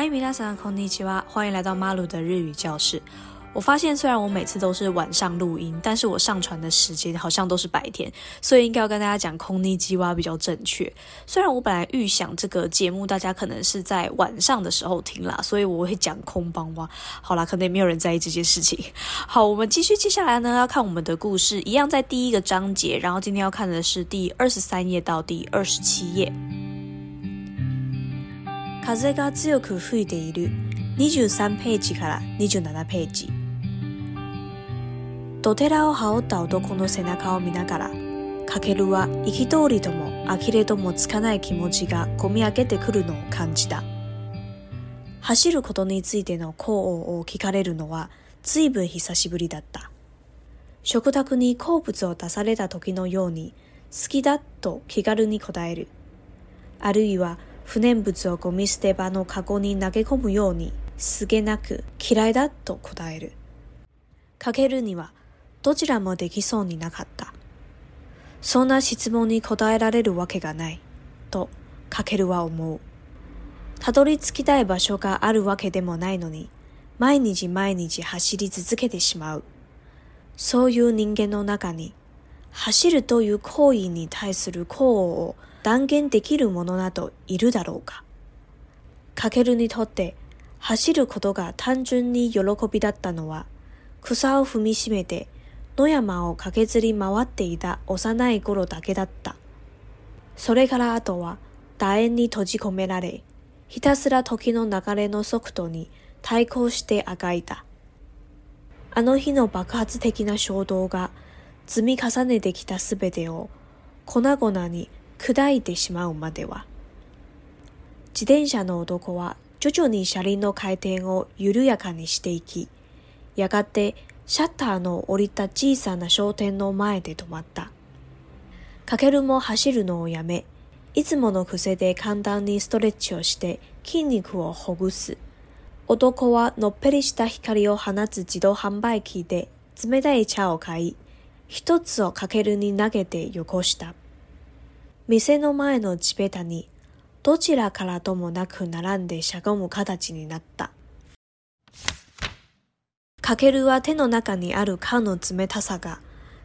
嗨，米拉桑空尼基哇，欢迎来到马鲁的日语教室。我发现，虽然我每次都是晚上录音，但是我上传的时间好像都是白天，所以应该要跟大家讲空尼基哇比较正确。虽然我本来预想这个节目大家可能是在晚上的时候听啦，所以我会讲空邦哇。好啦，可能也没有人在意这件事情。好，我们继续接下来呢，要看我们的故事，一样在第一个章节，然后今天要看的是第二十三页到第二十七页。風が強く吹いている23ページから27ページドテラを羽織った男の背中を見ながらかけるは憤りとも呆れともつかない気持ちがこみ上げてくるのを感じた走ることについての功を聞かれるのは随分久しぶりだった食卓に好物を出された時のように好きだと気軽に答えるあるいは不燃物をゴミ捨て場のカゴに投げ込むように、すげなく嫌いだと答える。かけるにはどちらもできそうになかった。そんな質問に答えられるわけがない、とかけるは思う。たどり着きたい場所があるわけでもないのに、毎日毎日走り続けてしまう。そういう人間の中に、走るという行為に対する行為を断言できる者などいるだろうか。かけるにとって走ることが単純に喜びだったのは、草を踏みしめて野山を駆けずり回っていた幼い頃だけだった。それからあとは楕円に閉じ込められ、ひたすら時の流れの速度に対抗してあがいた。あの日の爆発的な衝動が積み重ねてきたすべてを粉々に砕いてしまうまでは。自転車の男は徐々に車輪の回転を緩やかにしていき、やがてシャッターの降りた小さな商店の前で止まった。かけるも走るのをやめ、いつもの癖で簡単にストレッチをして筋肉をほぐす。男はのっぺりした光を放つ自動販売機で冷たい茶を買い、一つをかけるに投げてよこした。店の前の地べたに、どちらからともなく並んでしゃがむ形になった。かけるは手の中にある缶の冷たさが、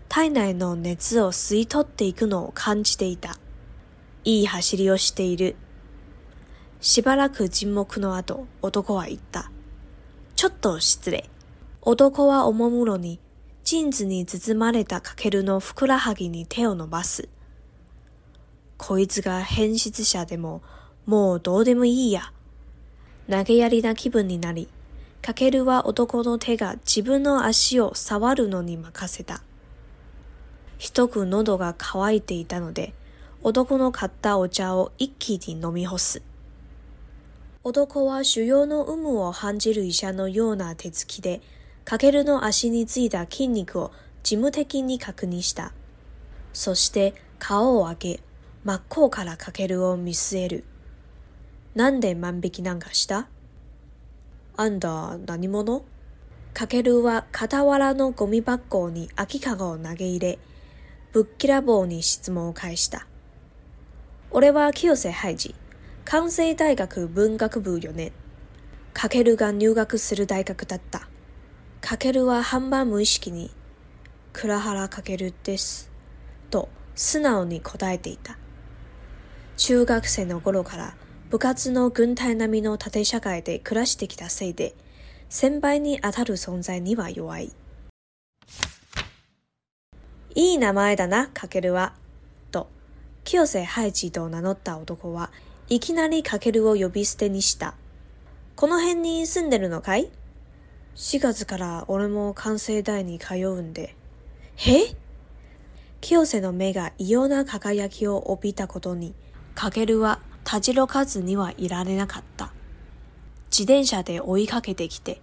体内の熱を吸い取っていくのを感じていた。いい走りをしている。しばらく沈黙の後、男は言った。ちょっと失礼。男はおもむろに、ジーンズに包まれたかけるのふくらはぎに手を伸ばす。こいつが変質者でも、もうどうでもいいや。投げやりな気分になり、かけるは男の手が自分の足を触るのに任せた。ひとく喉が渇いていたので、男の買ったお茶を一気に飲み干す。男は腫瘍の有無を感じる医者のような手つきで、かけるの足についた筋肉を事務的に確認した。そして顔を上げ、真っ向からかけるを見据える。なんで万引きなんかしたあんた何者かけるは傍らのゴミ箱に空きかごを投げ入れ、ぶっきらぼうに質問を返した。俺は清瀬ハイジ、関西大学文学部4年。かけるが入学する大学だった。かけるは半ば無意識に、倉原かけるです。と素直に答えていた。中学生の頃から部活の軍隊並みの縦社会で暮らしてきたせいで、先輩に当たる存在には弱い。いい名前だな、かけるは。と、清瀬ハイジと名乗った男はいきなりかけるを呼び捨てにした。この辺に住んでるのかい ?4 月から俺も関西大に通うんで。へ清瀬の目が異様な輝きを帯びたことに、カケルはたじろかずにはいられなかった。自転車で追いかけてきて、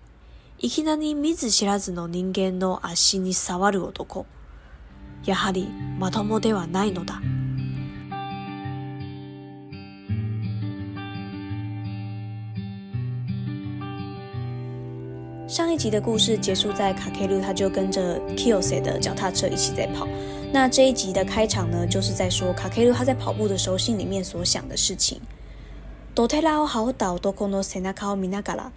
いきなり見ず知らずの人間の足に触る男。やはりまともではないのだ。上一集的故事结束在卡凯鲁，他就跟着 Kiyose 的脚踏车一起在跑。那这一集的开场呢，就是在说卡凯鲁他在跑步的时候心里面所想的事情。ドテラをった男の背中を見ながら、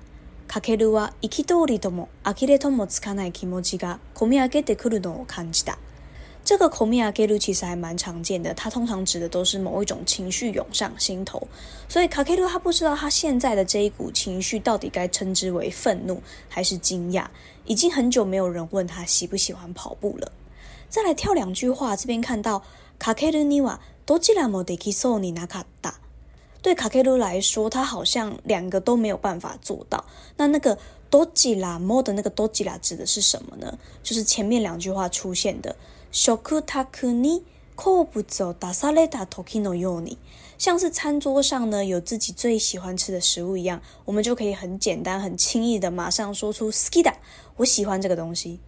カケルは行き通りとも呆れともつかない気持ちが込み上げてくるのを感じた。这个 komiyaku 其实还蛮常见的，它通常指的都是某一种情绪涌上心头。所以 k k a 卡 l 鲁他不知道他现在的这一股情绪到底该称之为愤怒还是惊讶。已经很久没有人问他喜不喜欢跑步了。再来跳两句话，这边看到 kakelu niwa i do j 卡卡鲁尼瓦多吉拉莫德 nakata。对卡卡鲁来说，他好像两个都没有办法做到。那那个 d o j i 多 a m o 的那个 d o j i 吉 a 指的是什么呢？就是前面两句话出现的。小食べにこぶぞダサレタとのよに，像是餐桌上呢有自己最喜欢吃的食物一样，我们就可以很简单、很轻易的马上说出スキダ，我喜欢这个东西。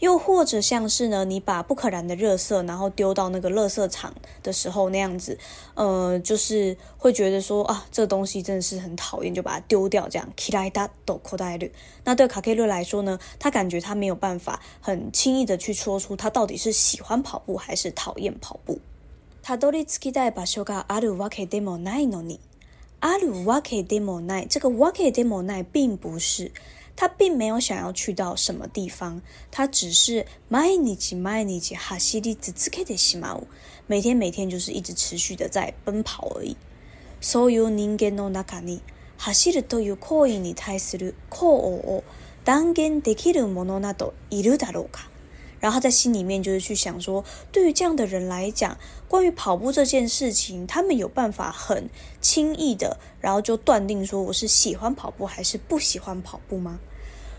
又或者像是呢，你把不可燃的热色，然后丢到那个垃色场的时候那样子，呃，就是会觉得说啊，这东西真的是很讨厌，就把它丢掉这样。那对卡凯瑞来说呢，他感觉他没有办法很轻易的去说出他到底是喜欢跑步还是讨厌跑步。这个 walkedemo 奈并不是。他并没有想要去到什么地方，他只是 manage m n g e 只只开的西马舞，每天每天就是一直持续的在奔跑而已。所有人間の中に走るという声に対する抗議を断言できる者などいるだろうか？然后他在心里面就是去想说，对于这样的人来讲，关于跑步这件事情，他们有办法很轻易的，然后就断定说我是喜欢跑步还是不喜欢跑步吗？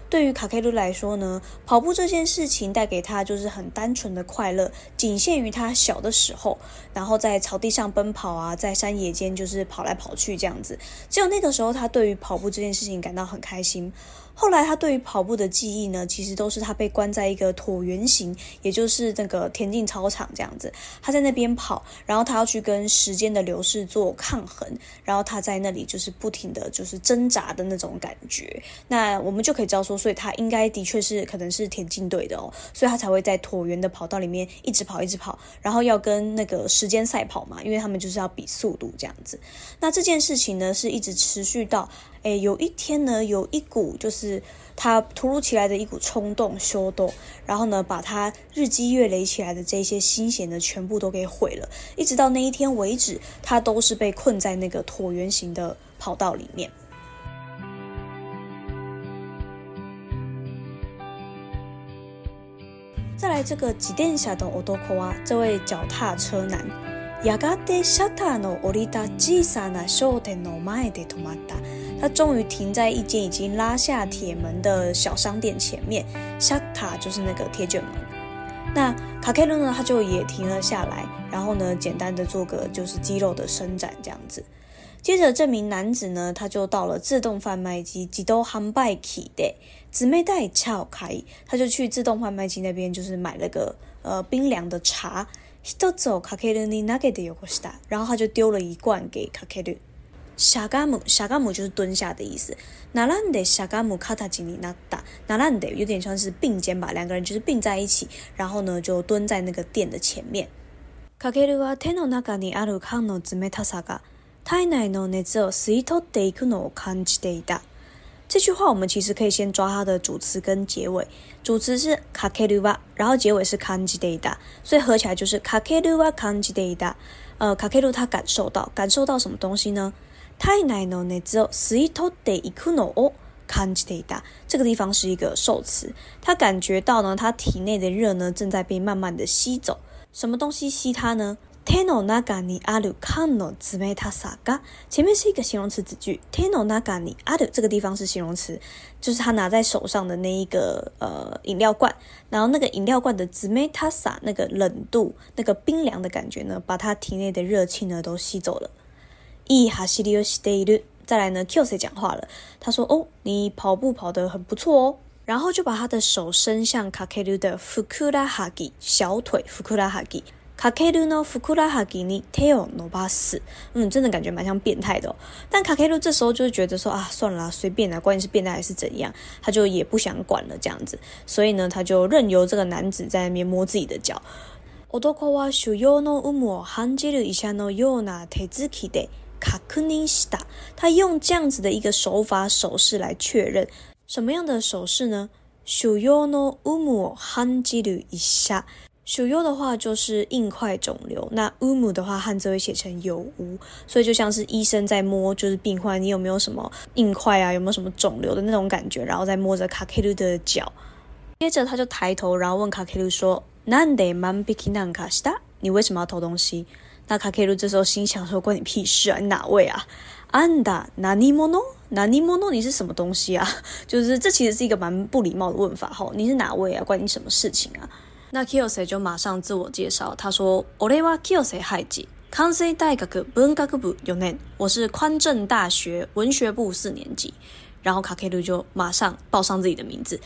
对于卡开路来说呢，跑步这件事情带给他就是很单纯的快乐，仅限于他小的时候，然后在草地上奔跑啊，在山野间就是跑来跑去这样子，只有那个时候他对于跑步这件事情感到很开心。后来他对于跑步的记忆呢，其实都是他被关在一个椭圆形，也就是那个田径操场这样子。他在那边跑，然后他要去跟时间的流逝做抗衡，然后他在那里就是不停的就是挣扎的那种感觉。那我们就可以知道说，所以他应该的确是可能是田径队的哦，所以他才会在椭圆的跑道里面一直跑一直跑，然后要跟那个时间赛跑嘛，因为他们就是要比速度这样子。那这件事情呢，是一直持续到，哎，有一天呢，有一股就是。是他突如其来的一股冲动、冲动，然后呢，把他日积月累起来的这些心血呢，全部都给毁了，一直到那一天为止，他都是被困在那个椭圆形的跑道里面。再来这个极电侠的奥多库瓦，这位脚踏车男。他终于停在一间已经拉下铁门的小商店前面，沙塔就是那个铁卷门。那卡凯鲁呢，他就也停了下来，然后呢，简单的做个就是肌肉的伸展这样子。接着，这名男子呢，他就到了自动贩卖机，几兜汉拜起的姊妹带撬开，他就去自动贩卖机那边，就是买了个呃冰凉的茶。一つをかけるに投げてよこした。然后他就丢了一罐给かける。しゃがむ、しゃがむ就是蹲下的意思。並んでしゃがむ形になった。並んで有点像是并肩吧，两个人就是并在一起，然后呢就蹲在那个店的前面。かけるは手の中にある缶の冷たさが体内の熱を吸い取っていくのを感じていた。这句话我们其实可以先抓它的主词跟结尾，主词是カケルワ，然后结尾是感じている，所以合起来就是カケルワ感じている。呃，カケル他感受到，感受到什么东西呢？体内の熱を吸い取っていくのを感じている。这个地方是一个受词，他感觉到呢，他体内的热呢正在被慢慢的吸走，什么东西吸他呢？Teno nagani aru kano z m tasa ga，前面是一个形容词短句。Teno nagani a u 这个地方是形容词，就是他拿在手上的那一个呃饮料罐。然后那个饮料罐的 zme t 那个冷度、那个冰凉的感觉呢，把他体内的热气呢都吸走了。E 哈 a s i r u s t 再来呢 q C 讲话了，他说：“哦，你跑步跑得很不错哦。”然后就把他的手伸向 k a k u 的 fukura 小腿，fukura 卡克鲁呢？福库拉哈吉尼，听我努巴死。嗯，真的感觉蛮像变态的。但卡克鲁这时候就是觉得说啊，算了啦，随便的，关键是变态还是怎样，他就也不想管了这样子。所以呢，他就任由这个男子在那边摸自己的脚。我都夸我需要的乌木，汉吉鲁一下呢，要拿铁子给的卡克尼西达。他用这样子的一个手法手势来确认，什么样的手势呢？需要的乌木，汉吉鲁一下。鼠疣的话就是硬块肿瘤，那乌姆的话汉字会写成有乌，所以就像是医生在摸，就是病患你有没有什么硬块啊，有没有什么肿瘤的那种感觉，然后再摸着卡卡鲁的脚，接着他就抬头，然后问卡卡鲁说：“なんでまんなした？你为什么要偷东西？”那卡卡鲁这时候心想说：“关你屁事啊，你哪位啊？安达纳尼莫诺，纳尼莫诺，你是什么东西啊？就是这其实是一个蛮不礼貌的问法哈，你是哪位啊？关你什么事情啊？”那 Kiyose 就马上自我介绍，他说：“我是 Kiyose h a j i 康熙大学文学部有年，我是宽政大学文学部四年级。”然后卡克鲁就马上报上自己的名字。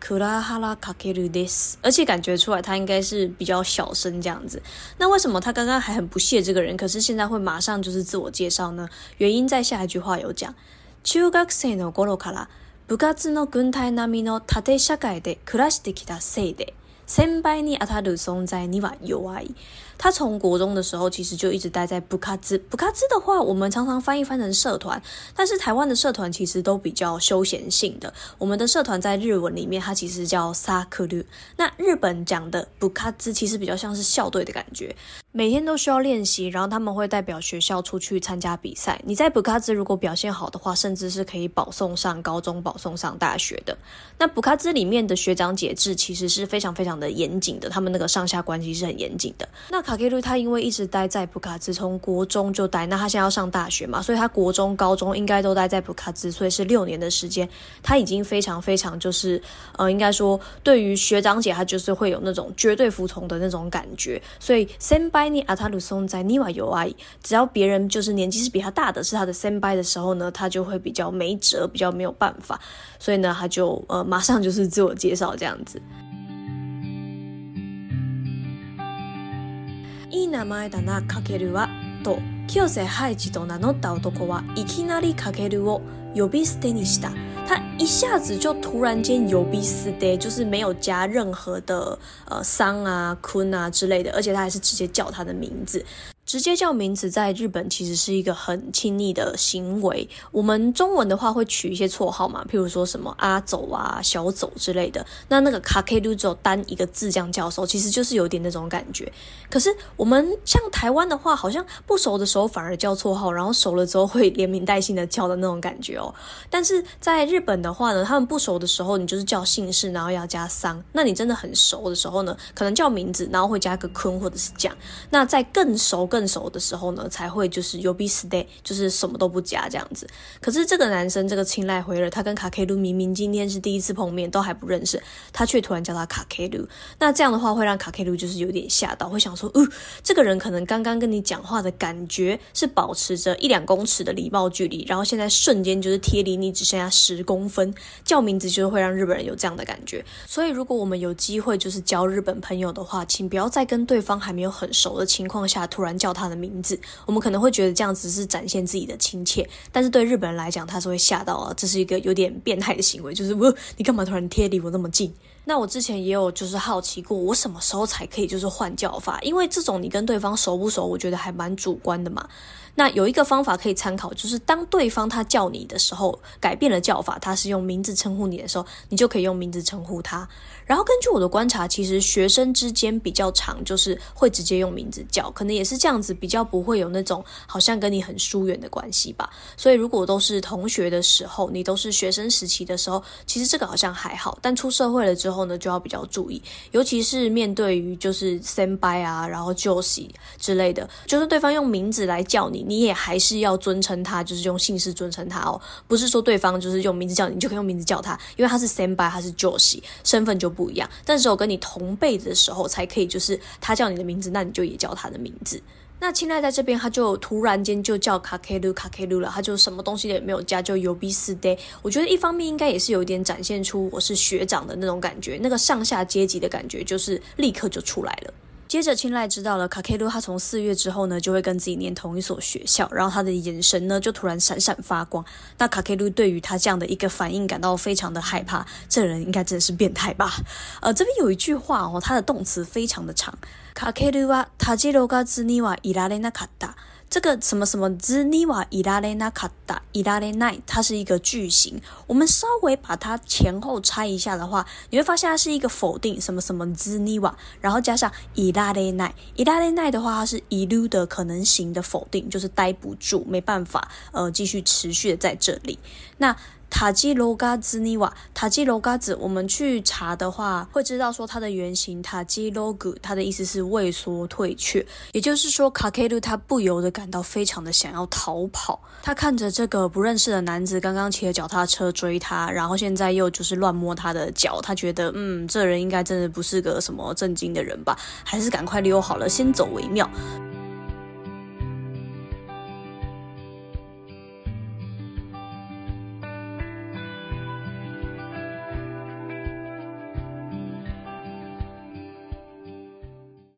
库拉哈拉卡克鲁迪斯，而且感觉出来他应该是比较小声这样子。那为什么他刚刚还很不屑这个人，可是现在会马上就是自我介绍呢？原因在下一句话有讲。中学生の頃から部活の軍隊並みの縦社会で暮らしてきたせいで。先輩に当たる存在には弱い他从国中的时候，其实就一直待在布卡兹。布卡兹的话，我们常常翻译翻成社团，但是台湾的社团其实都比较休闲性的。我们的社团在日文里面，它其实叫萨克律。那日本讲的布卡兹其实比较像是校队的感觉，每天都需要练习，然后他们会代表学校出去参加比赛。你在布卡兹如果表现好的话，甚至是可以保送上高中、保送上大学的。那布卡兹里面的学长解制其实是非常非常的严谨的，他们那个上下关系是很严谨的。那卡克鲁他因为一直待在普卡兹，从国中就待，那他现在要上大学嘛，所以他国中、高中应该都待在普卡兹，所以是六年的时间。他已经非常非常就是，呃，应该说对于学长姐，他就是会有那种绝对服从的那种感觉。所以 s e n 阿塔鲁松在尼瓦尤阿，只要别人就是年纪是比他大的，是他的 s e 的时候呢，他就会比较没辙，比较没有办法。所以呢，他就呃马上就是自我介绍这样子。いい名前だな、かけるは、と、清瀬ハイジと名乗った男はいきなりかけるを呼び捨てにした。他一下子就突然间有鼻死的，就是没有加任何的呃桑啊、坤啊之类的，而且他还是直接叫他的名字。直接叫名字，在日本其实是一个很亲昵的行为。我们中文的话会取一些绰号嘛，譬如说什么阿走啊、小走之类的。那那个卡克鲁有单一个字这样叫，的时候，其实就是有点那种感觉。可是我们像台湾的话，好像不熟的时候反而叫绰号，然后熟了之后会连名带姓的叫的那种感觉哦。但是在日本的话呢，他们不熟的时候你就是叫姓氏，然后要加桑。那你真的很熟的时候呢，可能叫名字，然后会加个坤或者是样。那在更熟更更熟的时候呢，才会就是 you be stay，就是什么都不加这样子。可是这个男生这个青睐回了，他跟卡 K 鲁明明今天是第一次碰面，都还不认识，他却突然叫他卡 K 鲁。那这样的话会让卡 K 鲁就是有点吓到，会想说，哦，这个人可能刚刚跟你讲话的感觉是保持着一两公尺的礼貌距离，然后现在瞬间就是贴离你只剩下十公分，叫名字就是会让日本人有这样的感觉。所以如果我们有机会就是交日本朋友的话，请不要再跟对方还没有很熟的情况下突然叫。叫他的名字，我们可能会觉得这样只是展现自己的亲切，但是对日本人来讲，他是会吓到啊，这是一个有点变态的行为，就是你干嘛突然贴离我那么近？那我之前也有就是好奇过，我什么时候才可以就是换叫法？因为这种你跟对方熟不熟，我觉得还蛮主观的嘛。那有一个方法可以参考，就是当对方他叫你的时候，改变了叫法，他是用名字称呼你的时候，你就可以用名字称呼他。然后根据我的观察，其实学生之间比较常就是会直接用名字叫，可能也是这样子，比较不会有那种好像跟你很疏远的关系吧。所以如果都是同学的时候，你都是学生时期的时候，其实这个好像还好。但出社会了之后呢，就要比较注意，尤其是面对于就是 s e n d by 啊，然后就 o 之类的，就是对方用名字来叫你。你也还是要尊称他，就是用姓氏尊称他哦，不是说对方就是用名字叫你，你就可以用名字叫他，因为他是 senpai，他是 joshi，身份就不一样。但是我跟你同辈的时候，才可以就是他叫你的名字，那你就也叫他的名字。那青濑在这边他就突然间就叫卡 a k e k 了，他就什么东西也没有加，就有 b 四 day。我觉得一方面应该也是有点展现出我是学长的那种感觉，那个上下阶级的感觉就是立刻就出来了。接着，青睐知道了卡克鲁，他从四月之后呢，就会跟自己念同一所学校。然后他的眼神呢，就突然闪闪发光。那卡克鲁对于他这样的一个反应感到非常的害怕，这人应该真的是变态吧？呃，这边有一句话哦，它的动词非常的长，卡克鲁啊，タジロが次にはいられなかった。这个什么什么 zniwa irare nakada irare na，它是一个句型。我们稍微把它前后拆一下的话，你会发现它是一个否定。什么什么 zniwa，然后加上 irare na，irare na 的话，它是一路的可能型的否定，就是待不住，没办法，呃，继续持续的在这里。那塔基罗嘎兹尼瓦，塔基罗嘎子，我们去查的话，会知道说它的原型塔基罗古，它的意思是畏缩退却。也就是说，卡凯鲁他不由得感到非常的想要逃跑。他看着这个不认识的男子刚刚骑着脚踏车追他，然后现在又就是乱摸他的脚，他觉得嗯，这人应该真的不是个什么正经的人吧，还是赶快溜好了，先走为妙。